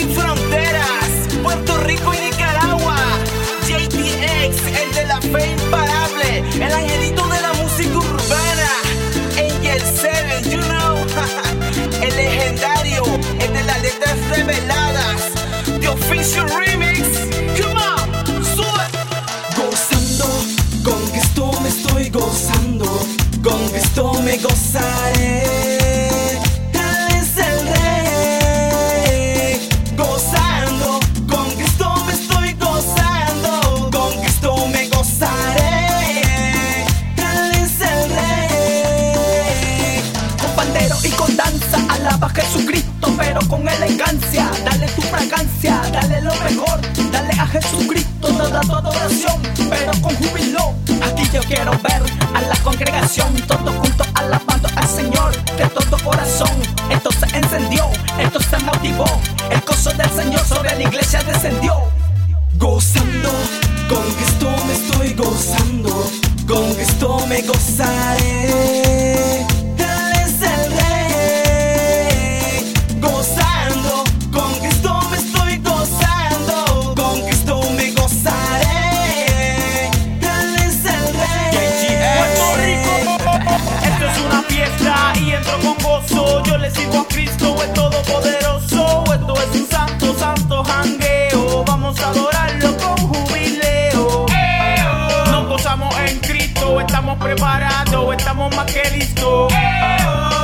sin fronteras, Puerto Rico y Nicaragua. JTX, el de la fe imparable, el angelito de la música urbana. Angel 7, you know, el legendario, el de las letras reveladas. The Official Remix, come on, sube. Gozando, con Cristo me estoy gozando, con Cristo me gozaré. Y con danza, alaba a Jesucristo, pero con elegancia. Dale tu fragancia, dale lo mejor, dale a Jesucristo toda tu adoración, pero con júbilo. Aquí yo quiero ver a la congregación, todo junto alabando al Señor de todo corazón. Esto se encendió, esto se motivó, el gozo del Señor sobre la iglesia descendió. Gozando, con Cristo me estoy gozando, con Cristo me gozaré. Estamos preparados, estamos más que listos.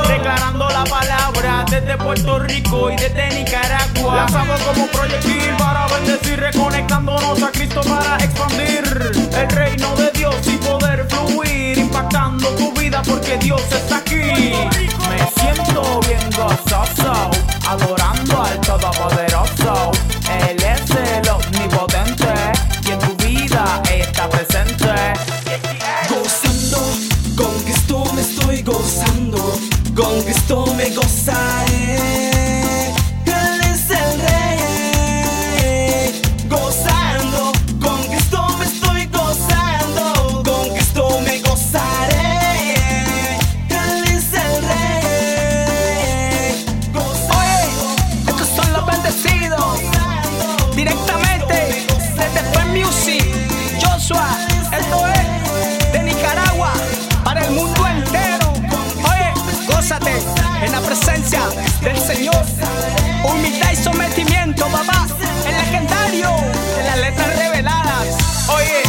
Declarando la palabra desde Puerto Rico y desde Nicaragua. Lanzamos como proyectil para bendecir, reconectándonos a Cristo para expandir Cristo me gozaré. Señor. Humildad y sometimiento, papá, el legendario de las letras reveladas. Oye,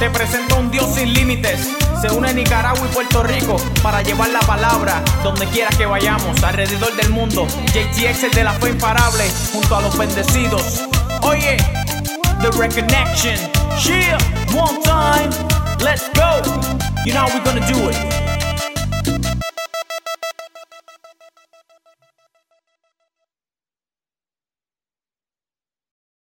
te presento un Dios sin límites. Se une Nicaragua y Puerto Rico para llevar la palabra donde quiera que vayamos, alrededor del mundo. JTX es de la fe imparable, junto a los bendecidos. Oye, The Reconnection. Yeah, one time, let's go. You know how we're gonna do it.